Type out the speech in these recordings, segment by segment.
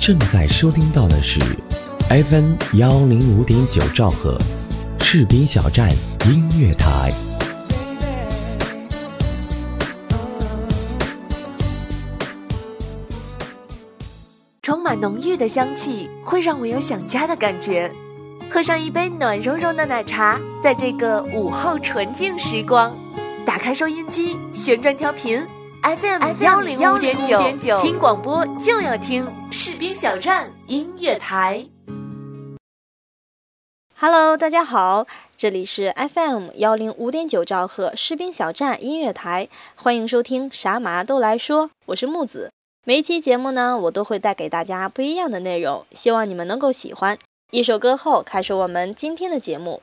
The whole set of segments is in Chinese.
正在收听到的是 FM 幺零五点九兆赫赤兵小站音乐台。充满浓郁的香气，会让我有想家的感觉。喝上一杯暖融融的奶茶，在这个午后纯净时光，打开收音机，旋转调频，FM 幺零五点九，听广播就要听士兵小站音乐台。Hello，大家好，这里是 FM 幺零五点九兆赫士兵小站音乐台，欢迎收听啥嘛都来说，我是木子。每一期节目呢，我都会带给大家不一样的内容，希望你们能够喜欢。一首歌后，开始我们今天的节目。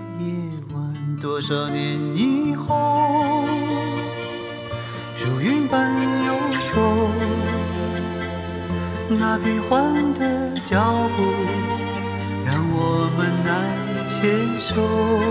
多少年以后，如云般游走，那变幻的脚步让我们难牵手。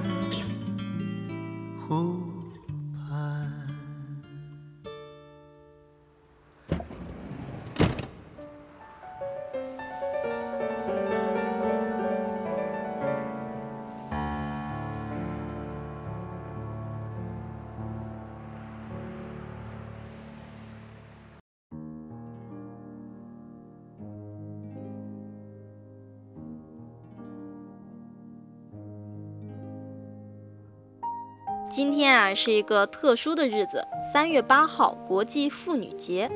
今天啊是一个特殊的日子，三月八号，国际妇女节。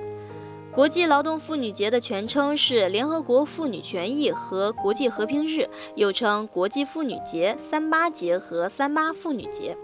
国际劳动妇女节的全称是联合国妇女权益和国际和平日，又称国际妇女节、三八节和三八妇女节。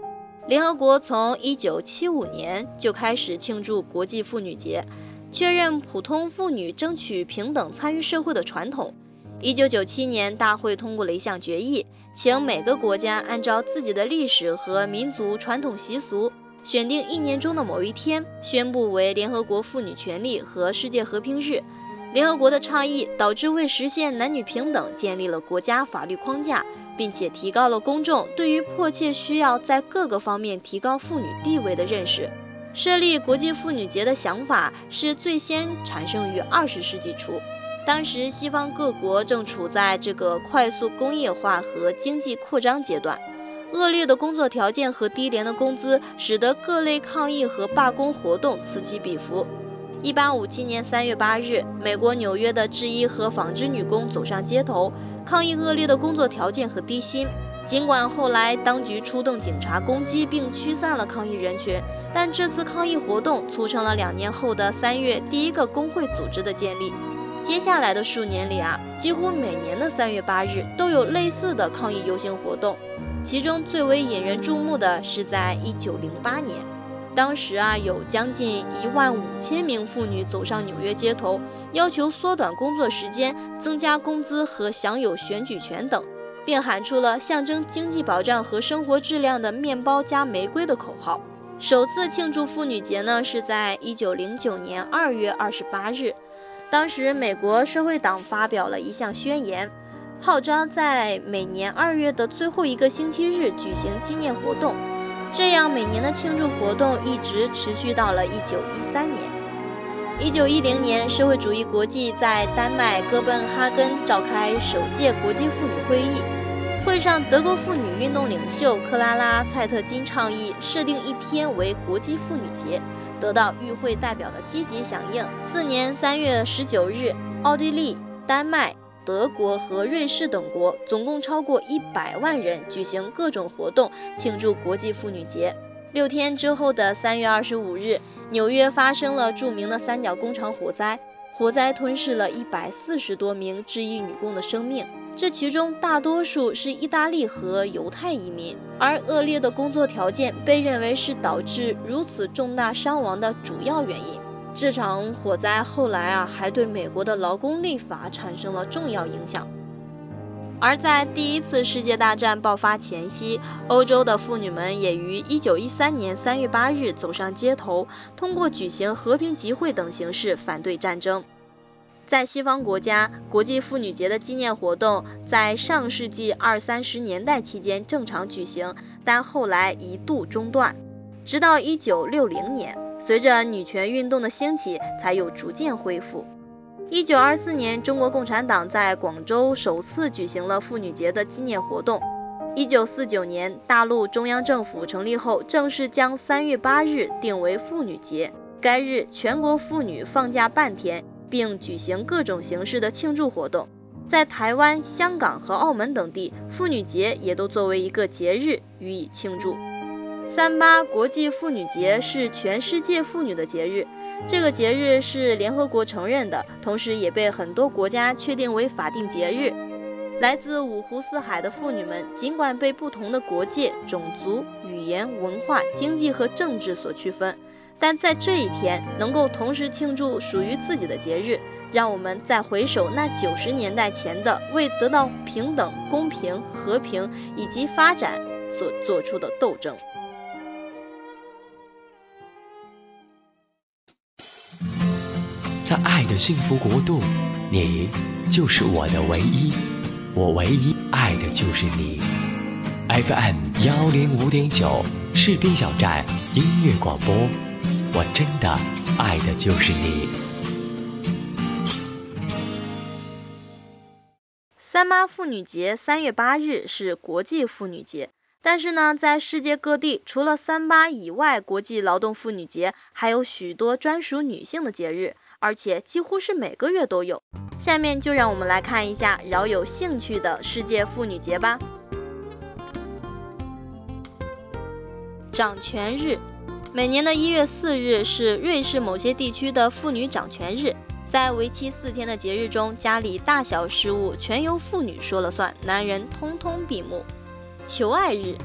联合国从一九七五年就开始庆祝国际妇女节，确认普通妇女争取平等参与社会的传统。一九九七年，大会通过了一项决议，请每个国家按照自己的历史和民族传统习俗。选定一年中的某一天，宣布为联合国妇女权利和世界和平日。联合国的倡议导致为实现男女平等建立了国家法律框架，并且提高了公众对于迫切需要在各个方面提高妇女地位的认识。设立国际妇女节的想法是最先产生于二十世纪初，当时西方各国正处在这个快速工业化和经济扩张阶段。恶劣的工作条件和低廉的工资，使得各类抗议和罢工活动此起彼伏。一八五七年三月八日，美国纽约的制衣和纺织女工走上街头，抗议恶劣的工作条件和低薪。尽管后来当局出动警察攻击并驱散了抗议人群，但这次抗议活动促成了两年后的三月第一个工会组织的建立。接下来的数年里啊，几乎每年的三月八日都有类似的抗议游行活动。其中最为引人注目的是，在一九零八年，当时啊有将近一万五千名妇女走上纽约街头，要求缩短工作时间、增加工资和享有选举权等，并喊出了象征经济保障和生活质量的“面包加玫瑰”的口号。首次庆祝妇女节呢，是在一九零九年二月二十八日，当时美国社会党发表了一项宣言。号召在每年二月的最后一个星期日举行纪念活动，这样每年的庆祝活动一直持续到了一九一三年。一九一零年，社会主义国际在丹麦哥本哈根召开首届国际妇女会议，会上德国妇女运动领袖克拉拉·蔡特金倡议设定一天为国际妇女节，得到与会代表的积极响应。次年三月十九日，奥地利、丹麦。德国和瑞士等国总共超过一百万人举行各种活动庆祝国际妇女节。六天之后的三月二十五日，纽约发生了著名的三角工厂火灾，火灾吞噬了一百四十多名制衣女工的生命，这其中大多数是意大利和犹太移民，而恶劣的工作条件被认为是导致如此重大伤亡的主要原因。这场火灾后来啊，还对美国的劳工立法产生了重要影响。而在第一次世界大战爆发前夕，欧洲的妇女们也于1913年3月8日走上街头，通过举行和平集会等形式反对战争。在西方国家，国际妇女节的纪念活动在上世纪二三十年代期间正常举行，但后来一度中断，直到1960年。随着女权运动的兴起，才有逐渐恢复。一九二四年，中国共产党在广州首次举行了妇女节的纪念活动。一九四九年，大陆中央政府成立后，正式将三月八日定为妇女节。该日，全国妇女放假半天，并举行各种形式的庆祝活动。在台湾、香港和澳门等地，妇女节也都作为一个节日予以庆祝。三八国际妇女节是全世界妇女的节日，这个节日是联合国承认的，同时也被很多国家确定为法定节日。来自五湖四海的妇女们，尽管被不同的国界、种族、语言、文化、经济和政治所区分，但在这一天能够同时庆祝属于自己的节日，让我们再回首那九十年代前的为得到平等、公平、和平以及发展所做出的斗争。在爱的幸福国度，你就是我的唯一，我唯一爱的就是你。FM 幺零五点九士兵小站音乐广播，我真的爱的就是你。三八妇女节三月八日是国际妇女节。但是呢，在世界各地，除了三八以外，国际劳动妇女节还有许多专属女性的节日，而且几乎是每个月都有。下面就让我们来看一下饶有兴趣的世界妇女节吧。掌权日。每年的一月四日是瑞士某些地区的妇女掌权日，在为期四天的节日中，家里大小事务全由妇女说了算，男人通通闭目。求爱日，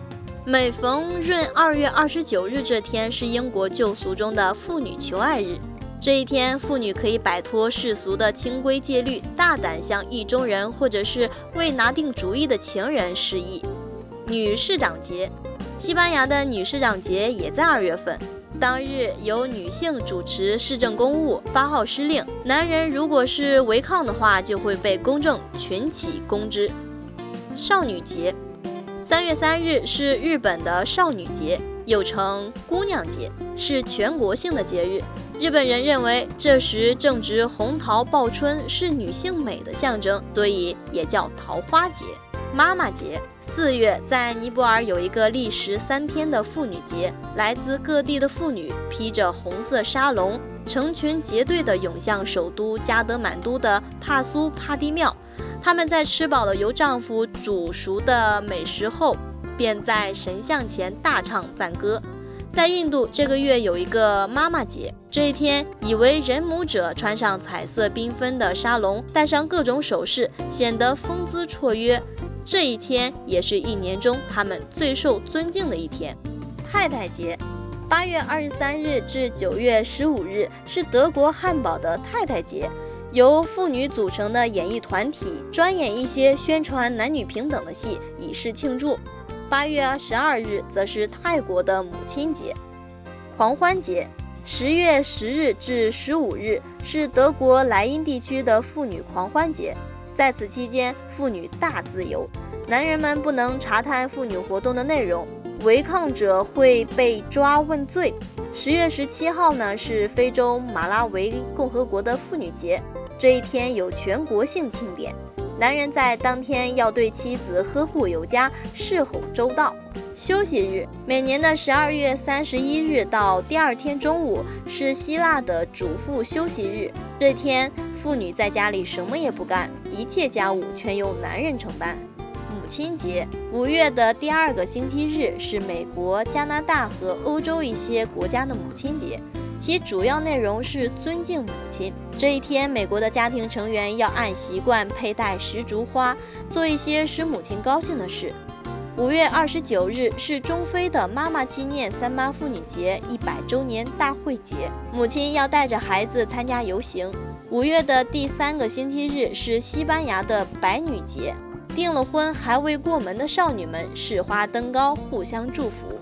每逢闰二月二十九日这天是英国旧俗中的妇女求爱日。这一天，妇女可以摆脱世俗的清规戒律，大胆向意中人或者是未拿定主意的情人示意。女市长节。西班牙的女市长节也在二月份，当日由女性主持市政公务，发号施令。男人如果是违抗的话，就会被公正群起公之。少女节，三月三日是日本的少女节，又称姑娘节，是全国性的节日。日本人认为这时正值红桃报春，是女性美的象征，所以也叫桃花节。妈妈节。四月，在尼泊尔有一个历时三天的妇女节，来自各地的妇女披着红色纱笼，成群结队地涌向首都加德满都的帕苏帕蒂庙。她们在吃饱了由丈夫煮熟的美食后，便在神像前大唱赞歌。在印度，这个月有一个妈妈节，这一天，以为人母者穿上彩色缤纷的纱笼，戴上各种首饰，显得风姿绰约。这一天也是一年中他们最受尊敬的一天。太太节，八月二十三日至九月十五日是德国汉堡的太太节，由妇女组成的演艺团体专演一些宣传男女平等的戏，以示庆祝。八月十二日则是泰国的母亲节。狂欢节，十月十日至十五日是德国莱茵地区的妇女狂欢节。在此期间，妇女大自由，男人们不能查探妇女活动的内容，违抗者会被抓问罪。十月十七号呢是非洲马拉维共和国的妇女节，这一天有全国性庆典，男人在当天要对妻子呵护有加，侍候周到。休息日，每年的十二月三十一日到第二天中午是希腊的主妇休息日，这天。妇女在家里什么也不干，一切家务全由男人承担。母亲节，五月的第二个星期日是美国、加拿大和欧洲一些国家的母亲节，其主要内容是尊敬母亲。这一天，美国的家庭成员要按习惯佩戴石竹花，做一些使母亲高兴的事。五月二十九日是中非的妈妈纪念三八妇女节一百周年大会节，母亲要带着孩子参加游行。五月的第三个星期日是西班牙的白女节，订了婚还未过门的少女们试花登高，互相祝福。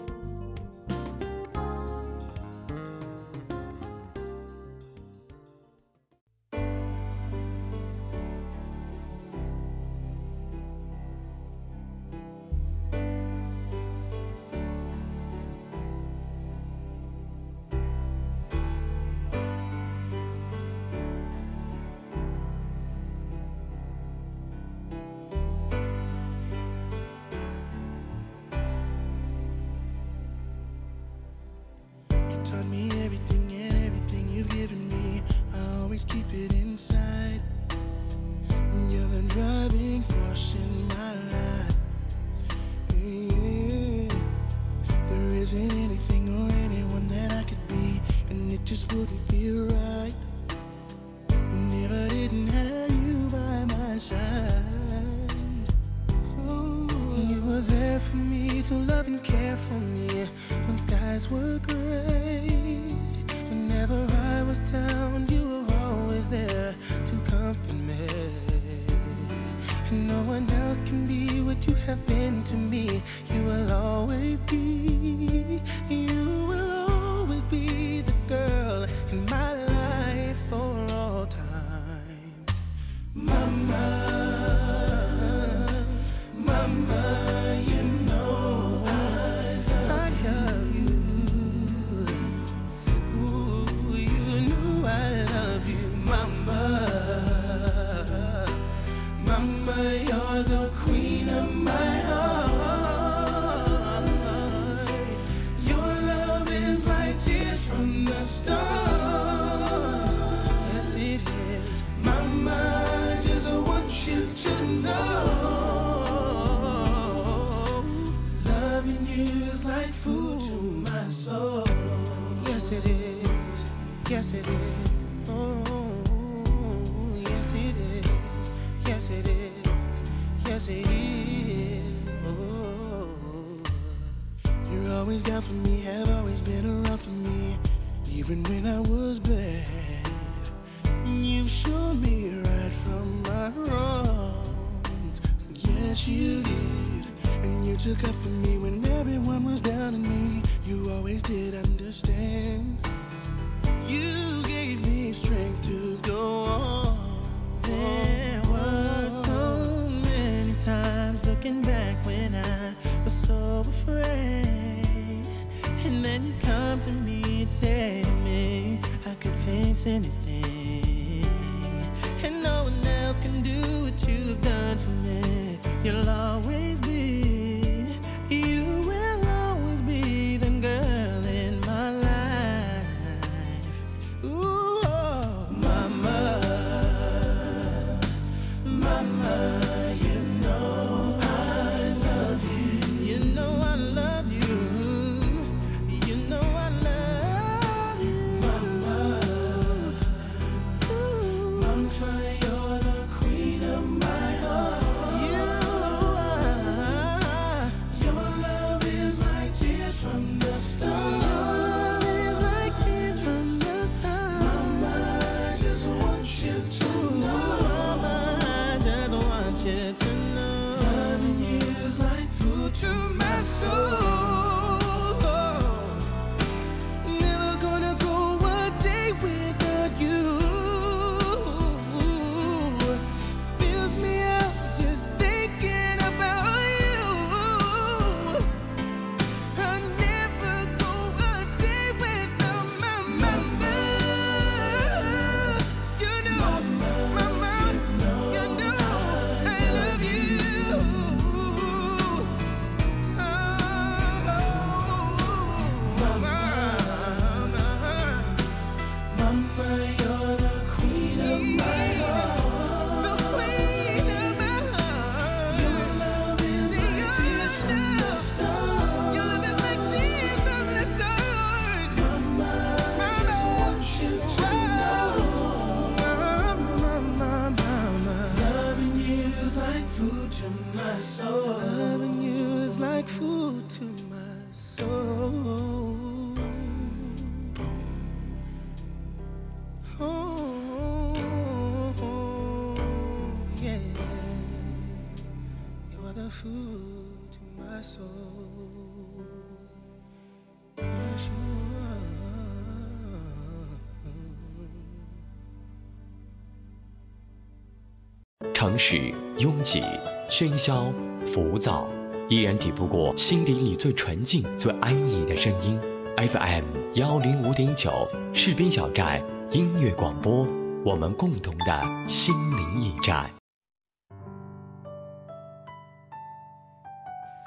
城市拥挤、喧嚣、浮躁，依然抵不过心底里最纯净、最安逸的声音。FM 幺零五点九，士兵小站音乐广播，我们共同的心灵驿站。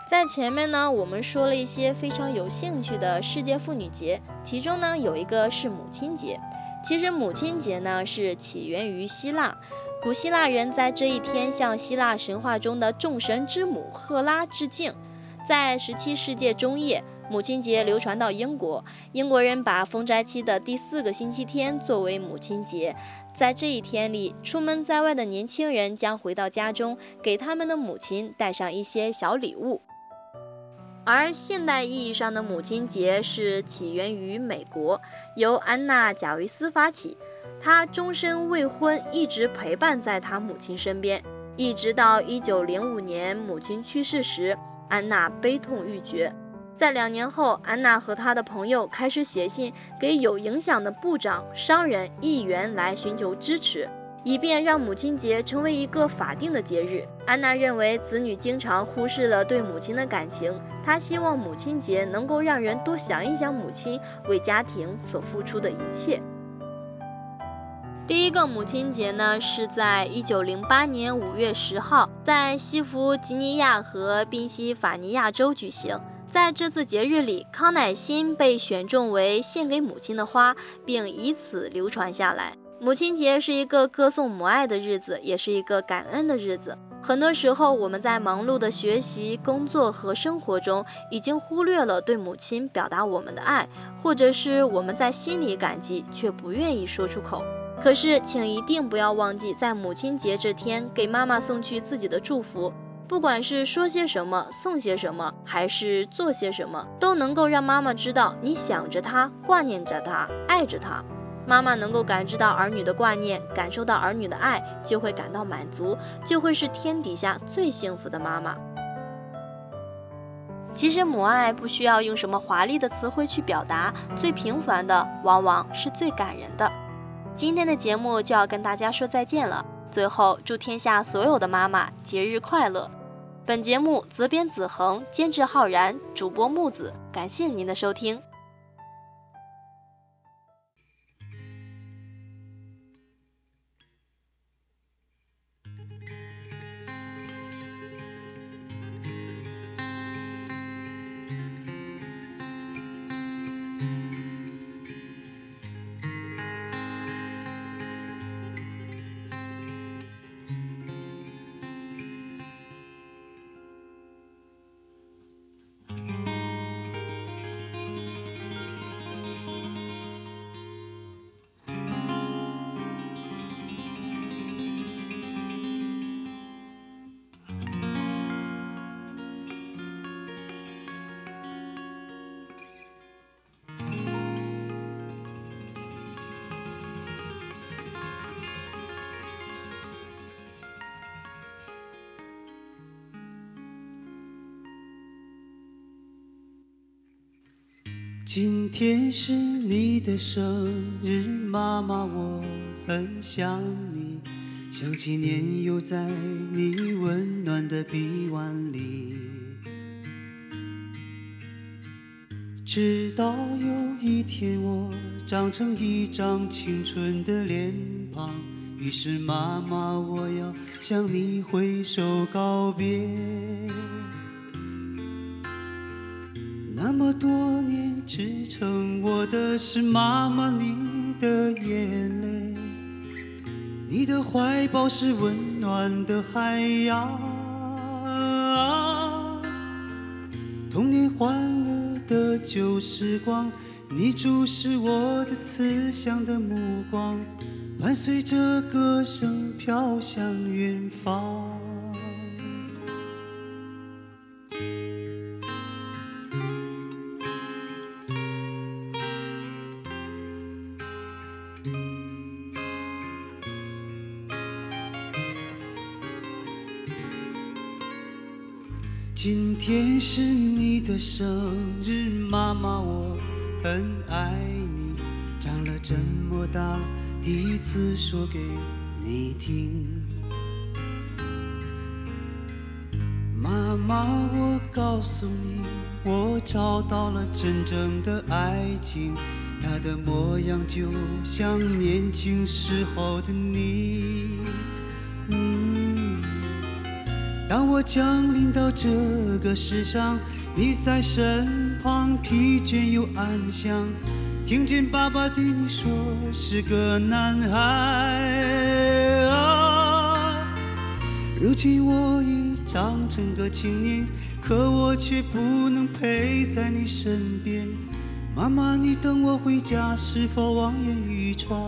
在前面呢，我们说了一些非常有兴趣的世界妇女节，其中呢有一个是母亲节。其实母亲节呢是起源于希腊，古希腊人在这一天向希腊神话中的众神之母赫拉致敬。在十七世纪中叶，母亲节流传到英国，英国人把封斋期的第四个星期天作为母亲节。在这一天里，出门在外的年轻人将回到家中，给他们的母亲带上一些小礼物。而现代意义上的母亲节是起源于美国，由安娜·贾维斯发起。她终身未婚，一直陪伴在她母亲身边，一直到1905年母亲去世时，安娜悲痛欲绝。在两年后，安娜和她的朋友开始写信给有影响的部长、商人、议员来寻求支持。以便让母亲节成为一个法定的节日。安娜认为子女经常忽视了对母亲的感情，她希望母亲节能够让人多想一想母亲为家庭所付出的一切。第一个母亲节呢，是在一九零八年五月十号，在西弗吉尼亚和宾夕法尼亚州举行。在这次节日里，康乃馨被选中为献给母亲的花，并以此流传下来。母亲节是一个歌颂母爱的日子，也是一个感恩的日子。很多时候，我们在忙碌的学习、工作和生活中，已经忽略了对母亲表达我们的爱，或者是我们在心里感激，却不愿意说出口。可是，请一定不要忘记，在母亲节这天给妈妈送去自己的祝福。不管是说些什么，送些什么，还是做些什么，都能够让妈妈知道你想着她，挂念着她，爱着她。妈妈能够感知到儿女的挂念，感受到儿女的爱，就会感到满足，就会是天底下最幸福的妈妈。其实母爱不需要用什么华丽的词汇去表达，最平凡的往往是最感人的。今天的节目就要跟大家说再见了，最后祝天下所有的妈妈节日快乐。本节目责编子恒，监制浩然，主播木子，感谢您的收听。今天是你的生日，妈妈，我很想你，想起年幼在你温暖的臂弯里。直到有一天我长成一张青春的脸庞，于是妈妈，我要向你挥手告别。那么多年支撑我的是妈妈你的眼泪，你的怀抱是温暖的海洋，童年欢乐的旧时光，你注视我的慈祥的目光，伴随着歌声飘向远方。次说给你听。妈妈，我告诉你，我找到了真正的爱情，它的模样就像年轻时候的你。当我降临到这个世上，你在身旁，疲倦又安详。听见爸爸对你说是个男孩啊，如今我已长成个青年，可我却不能陪在你身边。妈妈，你等我回家，是否望眼欲穿？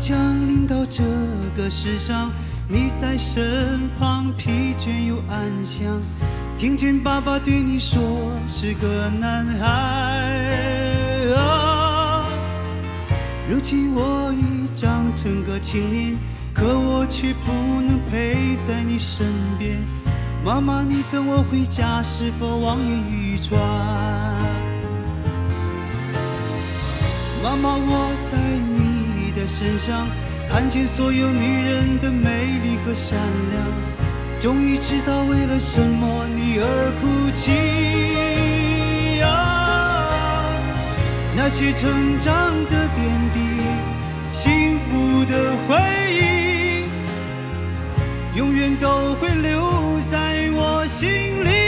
降临到这个世上，你在身旁，疲倦又安详。听见爸爸对你说是个男孩啊，如今我已长成个青年，可我却不能陪在你身边。妈妈，你等我回家，是否望眼欲穿？妈妈，我在身上看见所有女人的美丽和善良，终于知道为了什么你而哭泣啊！那些成长的点滴，幸福的回忆，永远都会留在我心里。